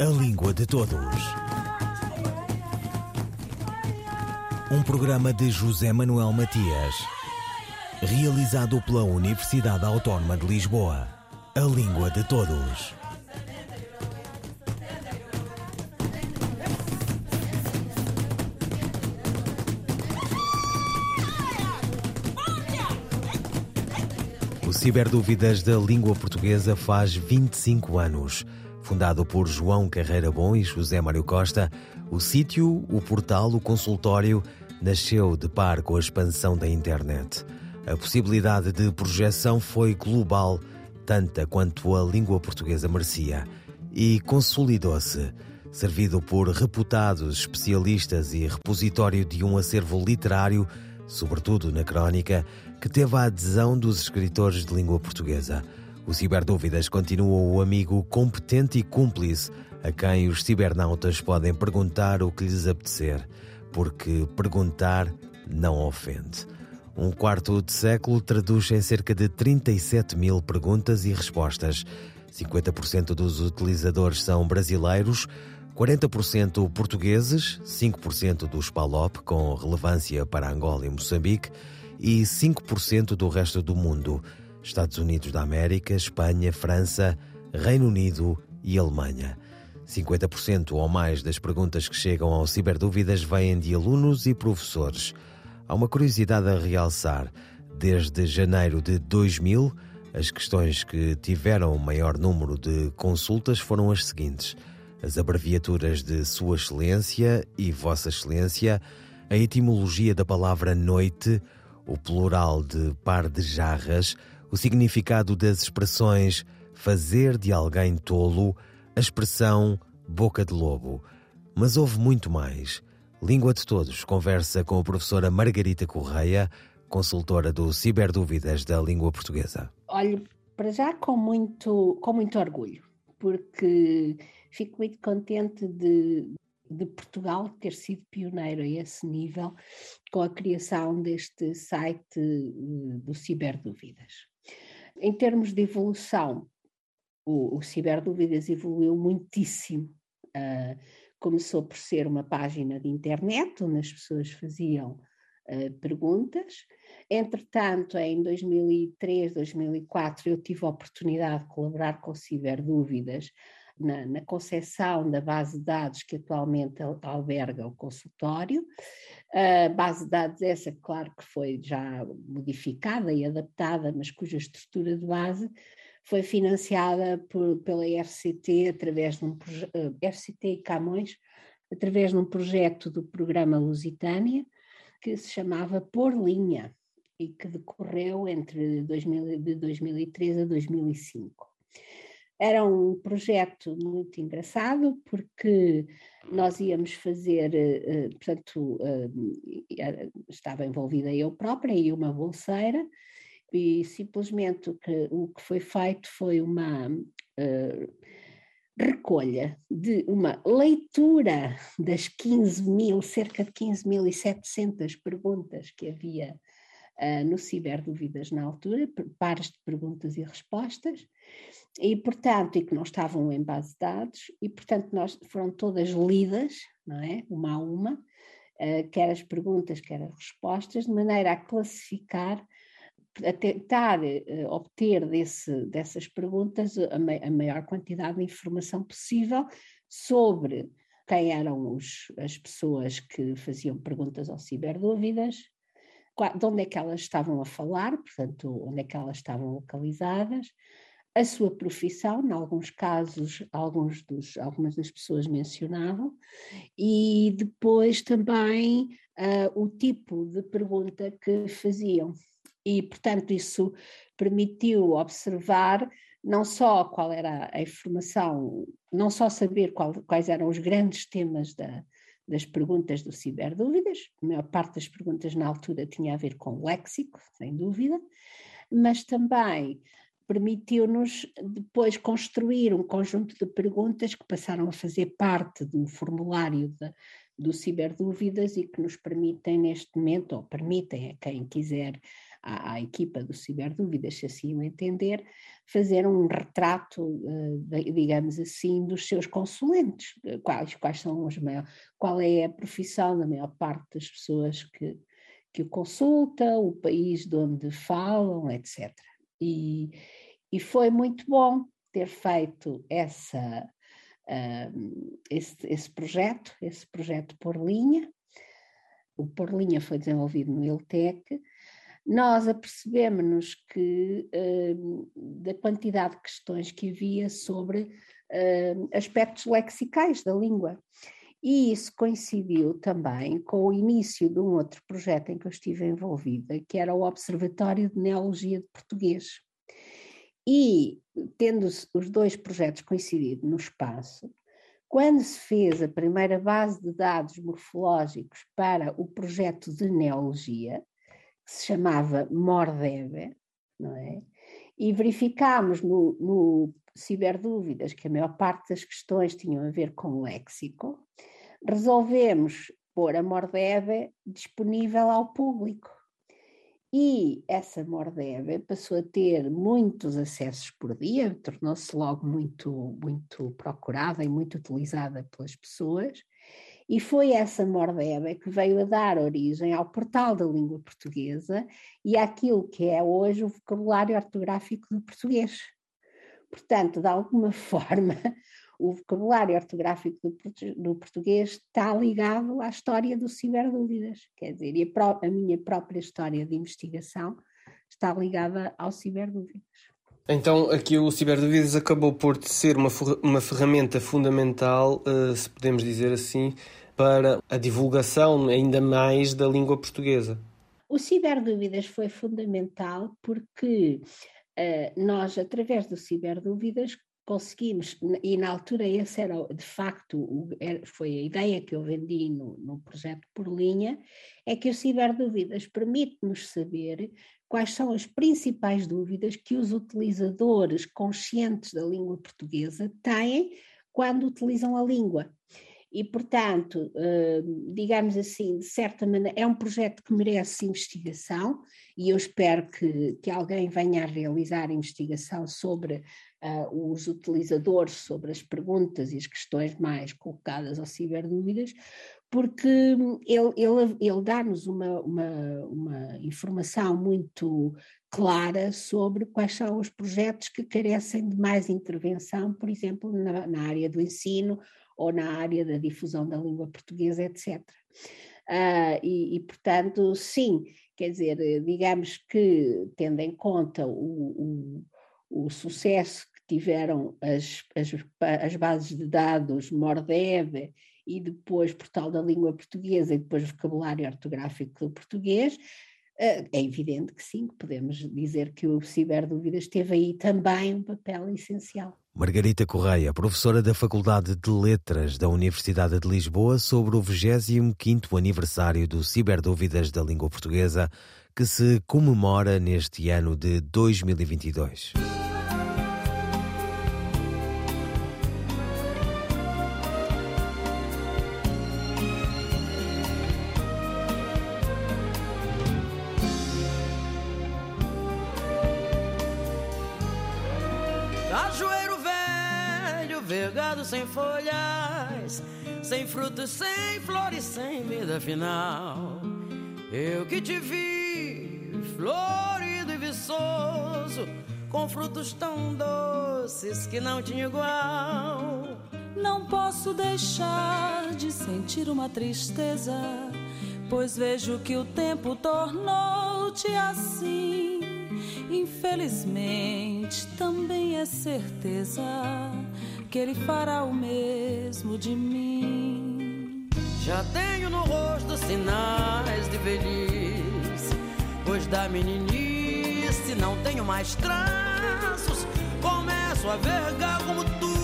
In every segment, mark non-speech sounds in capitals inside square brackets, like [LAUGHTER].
A Língua de Todos. Um programa de José Manuel Matias, realizado pela Universidade Autónoma de Lisboa. A Língua de Todos. O Ciberdúvidas da Língua Portuguesa faz 25 anos. Fundado por João Carreira Bom e José Mário Costa, o sítio, o portal, o consultório nasceu de par com a expansão da internet. A possibilidade de projeção foi global, tanta quanto a língua portuguesa merecia, e consolidou-se, servido por reputados especialistas e repositório de um acervo literário, sobretudo na crónica, que teve a adesão dos escritores de língua portuguesa. O Ciberdúvidas continua o amigo competente e cúmplice a quem os cibernautas podem perguntar o que lhes apetecer, porque perguntar não ofende. Um quarto de século traduz em cerca de 37 mil perguntas e respostas. 50% dos utilizadores são brasileiros, 40% portugueses, 5% dos PALOP, com relevância para Angola e Moçambique, e 5% do resto do mundo, Estados Unidos da América, Espanha, França, Reino Unido e Alemanha. 50% ou mais das perguntas que chegam ao Ciberdúvidas vêm de alunos e professores. Há uma curiosidade a realçar. Desde janeiro de 2000, as questões que tiveram o maior número de consultas foram as seguintes: as abreviaturas de Sua Excelência e Vossa Excelência, a etimologia da palavra noite, o plural de par de jarras, o significado das expressões fazer de alguém tolo, a expressão boca de lobo. Mas houve muito mais. Língua de Todos conversa com a professora Margarita Correia, consultora do Ciberdúvidas da Língua Portuguesa. Olho para já com muito, com muito orgulho, porque fico muito contente de, de Portugal ter sido pioneiro a esse nível com a criação deste site eh, do Ciberdúvidas. Em termos de evolução, o, o Ciberdúvidas evoluiu muitíssimo. Uh, começou por ser uma página de internet onde as pessoas faziam uh, perguntas. Entretanto, em 2003, 2004, eu tive a oportunidade de colaborar com o Ciberdúvidas na, na concepção da base de dados que atualmente alberga o consultório. A base de dados essa, claro que foi já modificada e adaptada, mas cuja estrutura de base foi financiada por, pela RCT através de um eh, e Camões através de um projeto do programa Lusitânia que se chamava Por Linha e que decorreu entre 2000, de 2003 a 2005. Era um projeto muito engraçado porque nós íamos fazer, eh, eh, portanto, eh, estava envolvida eu própria e uma bolseira, e simplesmente o que, o que foi feito foi uma recolha de uma leitura das 15 mil, cerca de 15.700 perguntas que havia uh, no Ciberdúvidas na altura, pares de perguntas e respostas, e portanto, e que não estavam em base de dados, e portanto nós, foram todas lidas, não é, uma a uma, uh, quer as perguntas, quer as respostas, de maneira a classificar, a tentar uh, obter desse, dessas perguntas a, a maior quantidade de informação possível sobre quem eram os, as pessoas que faziam perguntas ao Ciberdúvidas, de onde é que elas estavam a falar, portanto, onde é que elas estavam localizadas, a sua profissão, em alguns casos, alguns dos, algumas das pessoas mencionavam, e depois também uh, o tipo de pergunta que faziam. E, portanto, isso permitiu observar não só qual era a informação, não só saber qual, quais eram os grandes temas da, das perguntas do Ciberdúvidas, a maior parte das perguntas na altura tinha a ver com léxico, sem dúvida, mas também permitiu-nos depois construir um conjunto de perguntas que passaram a fazer parte do formulário do Ciberdúvidas e que nos permitem neste momento, ou permitem a quem quiser à, à, equipa do Ciberdúvidas, se assim o entender, fazer um retrato, de, digamos assim, dos seus consulentes, quais, quais são os maiores, qual é a profissão da maior parte das pessoas que, que o consulta, o país de onde falam, etc. E, e foi muito bom ter feito essa, uh, esse, esse projeto, esse projeto por linha. O por linha foi desenvolvido no ILTEC. Nós apercebemos-nos que uh, da quantidade de questões que havia sobre uh, aspectos lexicais da língua. E isso coincidiu também com o início de um outro projeto em que eu estive envolvida, que era o Observatório de Neologia de Português. E, tendo os dois projetos coincidido no espaço, quando se fez a primeira base de dados morfológicos para o projeto de neologia, que se chamava Mordebe, não é? E verificámos no, no Ciberdúvidas que a maior parte das questões tinham a ver com léxico, resolvemos pôr a Mordebe disponível ao público. E essa Mordebe passou a ter muitos acessos por dia, tornou-se logo muito, muito procurada e muito utilizada pelas pessoas, e foi essa Mordebe que veio a dar origem ao portal da língua portuguesa e àquilo que é hoje o vocabulário ortográfico do português. Portanto, de alguma [LAUGHS] forma, o vocabulário ortográfico do, português está ligado à história do ciberdúvidas, quer dizer, e a, a minha própria história de investigação está ligada ao ciberdúvidas. Então, aqui o Ciberdúvidas acabou por ser uma, uma ferramenta fundamental, uh, se podemos dizer assim, para a divulgação ainda mais da língua portuguesa. O Ciberdúvidas foi fundamental porque uh, nós, através do Ciberdúvidas, conseguimos, e na altura esse era de facto, foi a ideia que eu vendi no, no projeto por linha, é que o Ciberdúvidas permite-nos saber quais são as principais dúvidas que os utilizadores conscientes da língua portuguesa têm quando utilizam a língua. E, portanto, hum, digamos assim, de certa maneira, é um projeto que merece investigação e eu espero que, que alguém venha a realizar investigação sobre uh, os utilizadores sobre as perguntas e as questões mais colocadas ao ciberdúvidas, porque ele, ele, ele dá-nos uma, uma, uma informação muito clara sobre quais são os projetos que carecem de mais intervenção, por exemplo, na, na área do ensino ou na área da difusão da língua portuguesa, etc. Uh, ah, e, e, portanto, sim, quer dizer, digamos que, tendo em conta o, o, o sucesso tiveram as, as, as bases de dados Mordeve e depois Portal da Língua Portuguesa e depois Vocabulário Ortográfico do Português, eh, é evidente que sim, podemos dizer que o Ciberdúvidas teve aí também um papel essencial. Margarita Correia, professora da Faculdade de Letras da Universidade de Lisboa, sobre o 25º aniversário do Ciberdúvidas da Língua Portuguesa, que se comemora neste ano de 2022. Sem folhas, sem frutos, sem flores, sem vida final. Eu que te vi, florido e viçoso, com frutos tão doces que não tinha igual. Não posso deixar de sentir uma tristeza, pois vejo que o tempo tornou-te assim. Infelizmente, também é certeza que ele fará o mesmo de mim. Já tenho no rosto sinais de velhice, pois da meninice não tenho mais traços. Começo a vergar como tu,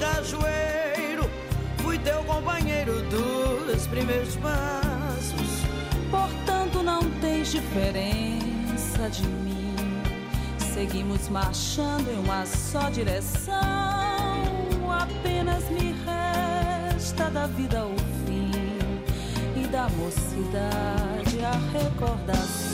cajueiro. Fui teu companheiro dos primeiros passos. Portanto, não tens diferença de mim. Seguimos marchando em uma só direção apenas me resta da vida o fim e da mocidade a recordação.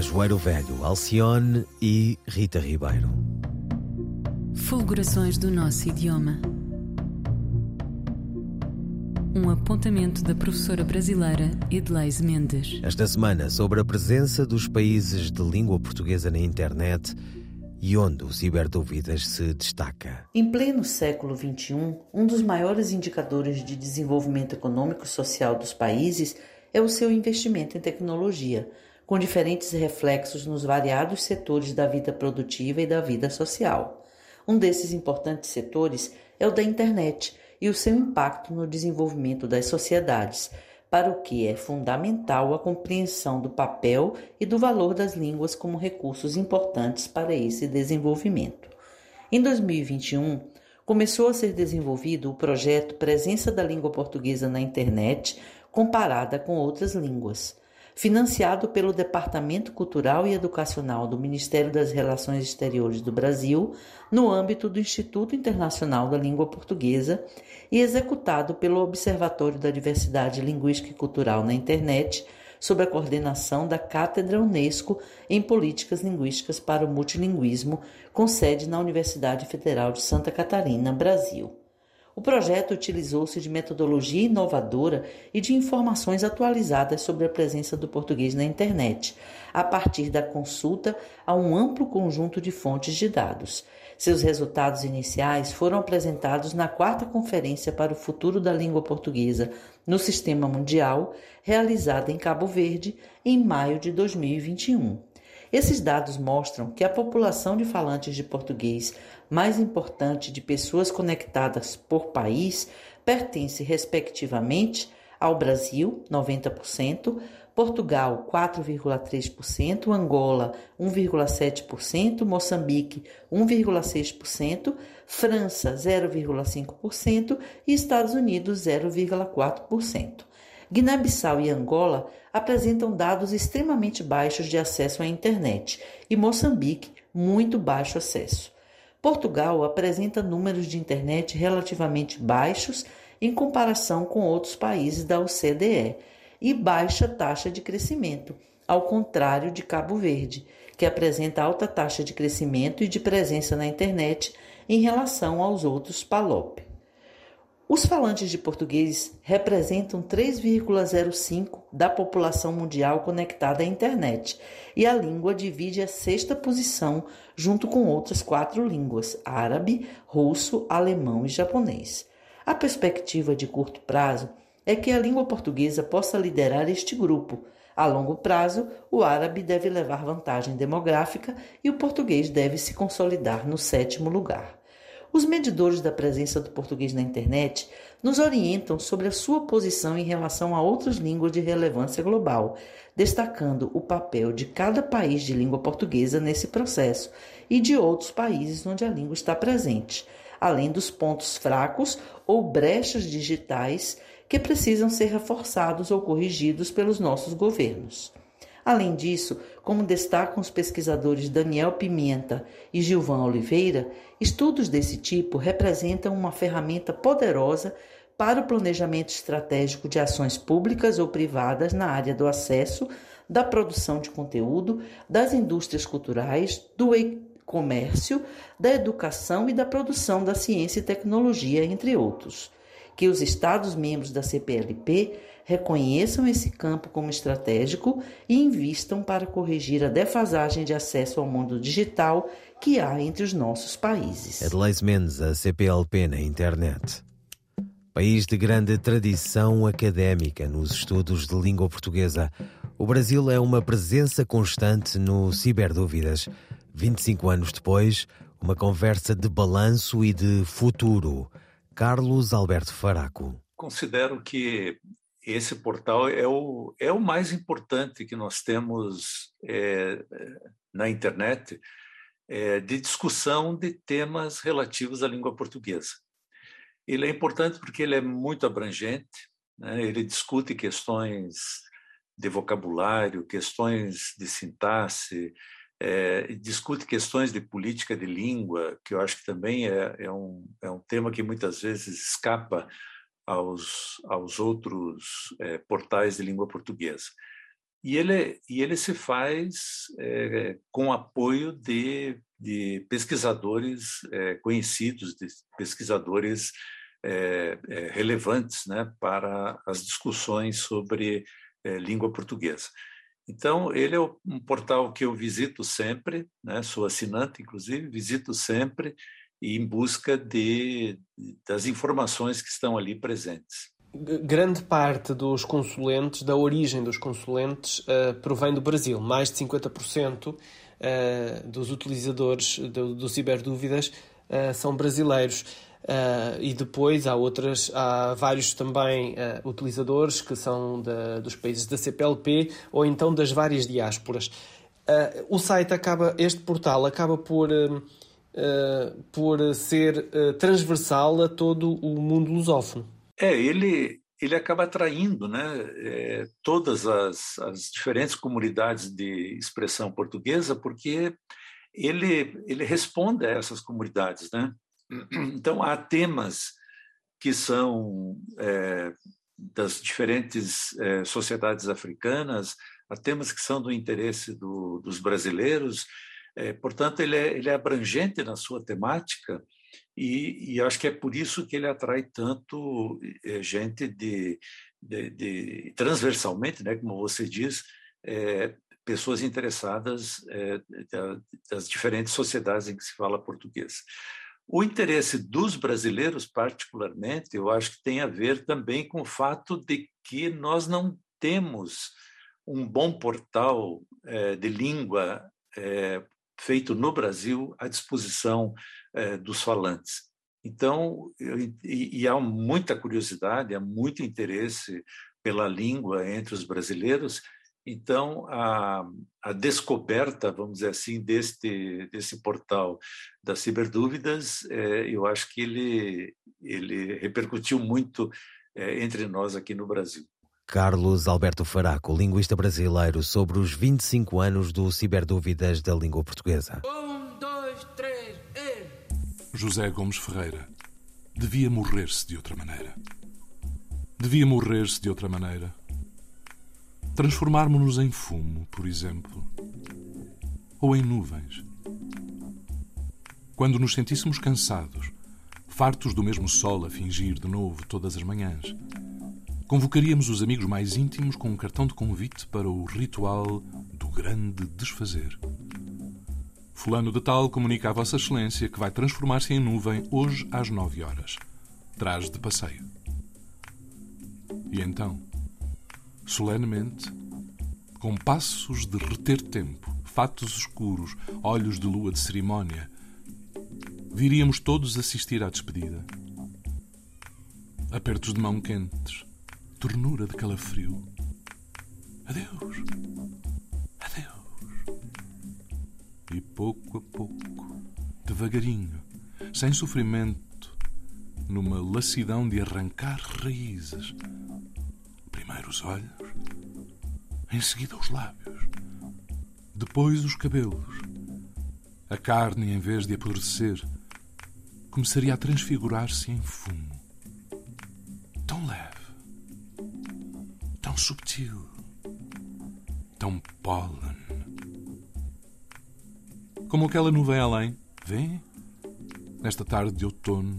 Cajueiro Velho, Alcione e Rita Ribeiro. Fulgurações do nosso idioma. Um apontamento da professora brasileira Edleise Mendes. Esta semana, sobre a presença dos países de língua portuguesa na internet e onde o Ciberdúvidas se destaca. Em pleno século XXI, um dos maiores indicadores de desenvolvimento econômico e social dos países é o seu investimento em tecnologia com diferentes reflexos nos variados setores da vida produtiva e da vida social. Um desses importantes setores é o da internet e o seu impacto no desenvolvimento das sociedades, para o que é fundamental a compreensão do papel e do valor das línguas como recursos importantes para esse desenvolvimento. Em 2021, começou a ser desenvolvido o projeto Presença da Língua Portuguesa na Internet comparada com outras línguas financiado pelo Departamento Cultural e Educacional do Ministério das Relações Exteriores do Brasil, no âmbito do Instituto Internacional da Língua Portuguesa e executado pelo Observatório da Diversidade Linguística e Cultural na Internet, sob a coordenação da Cátedra Unesco em Políticas Linguísticas para o Multilinguismo, com sede na Universidade Federal de Santa Catarina, Brasil. O projeto utilizou-se de metodologia inovadora e de informações atualizadas sobre a presença do português na internet, a partir da consulta a um amplo conjunto de fontes de dados. Seus resultados iniciais foram apresentados na quarta Conferência para o Futuro da Língua Portuguesa no Sistema Mundial, realizada em Cabo Verde em maio de 2021. Esses dados mostram que a população de falantes de português mais importante de pessoas conectadas por país pertence, respectivamente, ao Brasil, 90%, Portugal, 4,3%, Angola, 1,7%, Moçambique, 1,6%, França, 0,5% e Estados Unidos, 0,4%. Guiné-Bissau e Angola apresentam dados extremamente baixos de acesso à internet e Moçambique, muito baixo acesso. Portugal apresenta números de internet relativamente baixos em comparação com outros países da OCDE e baixa taxa de crescimento, ao contrário de Cabo Verde, que apresenta alta taxa de crescimento e de presença na internet em relação aos outros PALOP. Os falantes de português representam 3,05% da população mundial conectada à internet e a língua divide a sexta posição junto com outras quatro línguas: árabe, russo, alemão e japonês. A perspectiva de curto prazo é que a língua portuguesa possa liderar este grupo. A longo prazo, o árabe deve levar vantagem demográfica e o português deve se consolidar no sétimo lugar. Os medidores da presença do português na internet nos orientam sobre a sua posição em relação a outras línguas de relevância global, destacando o papel de cada país de língua portuguesa nesse processo e de outros países onde a língua está presente, além dos pontos fracos ou brechas digitais que precisam ser reforçados ou corrigidos pelos nossos governos. Além disso, como destacam os pesquisadores Daniel Pimenta e Gilvan Oliveira, estudos desse tipo representam uma ferramenta poderosa para o planejamento estratégico de ações públicas ou privadas na área do acesso, da produção de conteúdo, das indústrias culturais, do e-comércio, da educação e da produção da ciência e tecnologia, entre outros. Que os Estados-membros da CPLP reconheçam esse campo como estratégico e invistam para corrigir a defasagem de acesso ao mundo digital que há entre os nossos países. Adelaide Mendes, a CPLP na internet. País de grande tradição académica nos estudos de língua portuguesa, O Brasil é uma presença constante no Ciberdúvidas. 25 anos depois, uma conversa de balanço e de futuro. Carlos Alberto Faraco. Considero que esse portal é o, é o mais importante que nós temos é, na internet é, de discussão de temas relativos à língua portuguesa. Ele é importante porque ele é muito abrangente, né? ele discute questões de vocabulário, questões de sintaxe, é, discute questões de política de língua, que eu acho que também é, é, um, é um tema que muitas vezes escapa aos, aos outros é, portais de língua portuguesa. E ele, e ele se faz é, com apoio de, de pesquisadores é, conhecidos, de pesquisadores relevantes né, para as discussões sobre língua portuguesa. Então, ele é um portal que eu visito sempre, né? sou assinante, inclusive, visito sempre em busca de, das informações que estão ali presentes. Grande parte dos consulentes, da origem dos consulentes, uh, provém do Brasil. Mais de 50% uh, eh, dos utilizadores do, do Ciberdúvidas uh, são brasileiros. E depois há outras, há vários também utilizadores que são dos países da CPLP ou então das várias diásporas. O site acaba, este portal acaba por, por ser transversal a todo o mundo lusófono. É, ele, ele acaba atraindo né, é, todas as, as diferentes comunidades de expressão portuguesa, porque ele, ele responde a essas comunidades, né? [CLEARS THROAT] Então, há temas que são é, das diferentes sociedades africanas, há temas que são do interesse do, dos brasileiros, é, portanto, ele é, ele é abrangente na sua temática e, e, acho que é por isso que ele atrai tanto é, gente de, de, de, transversalmente, né, como você diz, é, pessoas interessadas é, das diferentes sociedades em que se fala português. O interesse dos brasileiros, particularmente, eu acho que tem a ver também com o fato de que nós não temos um bom portal é, de língua feito no Brasil à disposição é, dos falantes. Então, e, e há muita curiosidade, há muito interesse pela língua entre os brasileiros, então, a, a, descoberta, vamos dizer assim, deste, desse portal das ciberdúvidas, é, eu acho que ele, ele repercutiu muito é, entre nós aqui no Brasil. Carlos Alberto Faraco, linguista brasileiro, sobre os 25 anos do Ciberdúvidas da língua portuguesa. Um, dois, três, e... José Gomes Ferreira devia morrer-se de outra maneira. Devia morrer-se de outra maneira Transformarmos-nos em fumo, por exemplo, ou em nuvens. Quando nos sentíssemos cansados, fartos do mesmo sol a fingir de novo todas as manhãs, convocaríamos os amigos mais íntimos com um cartão de convite para o ritual do grande desfazer. Fulano de Tal comunica a Vossa Excelência que vai transformar-se em nuvem hoje às nove horas. Traz de passeio. E então? solenemente, com passos de reter tempo, fatos escuros, olhos de lua de cerimónia, viríamos todos assistir à despedida. Apertos de mão quentes, ternura de calafrio. Adeus, adeus. E pouco a pouco, devagarinho, sem sofrimento, numa lassidão de arrancar raízes, Primeiro os olhos, em seguida os lábios, depois os cabelos. A carne, em vez de apodrecer, começaria a transfigurar-se em fumo. Subtil, tão pólen. Como aquela nuvem além, vem, nesta tarde de outono,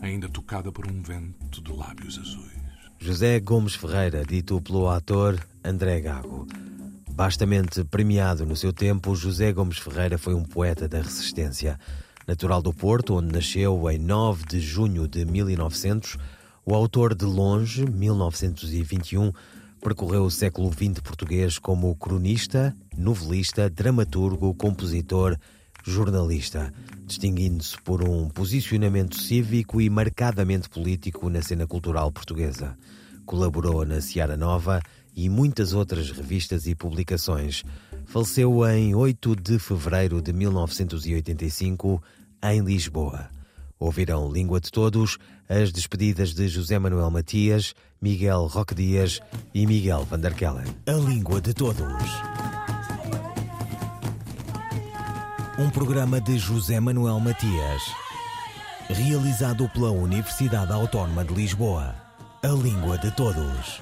ainda tocada por um vento de lábios azuis. José Gomes Ferreira, dito pelo ator André Gago. Bastamente premiado no seu tempo, José Gomes Ferreira foi um poeta da resistência. Natural do Porto, onde nasceu em 9 de junho de 1900, o autor de Longe, 1921, percorreu o século XX português como cronista, novelista, dramaturgo, compositor, jornalista, distinguindo-se por um posicionamento cívico e marcadamente político na cena cultural portuguesa. Colaborou na Seara Nova e muitas outras revistas e publicações. Faleceu em 8 de fevereiro de 1985 em Lisboa. Ouvirão Língua de Todos, as despedidas de José Manuel Matias, Miguel Roque Dias e Miguel Van. A Língua de Todos. Um programa de José Manuel Matias, realizado pela Universidade Autónoma de Lisboa. A Língua de Todos.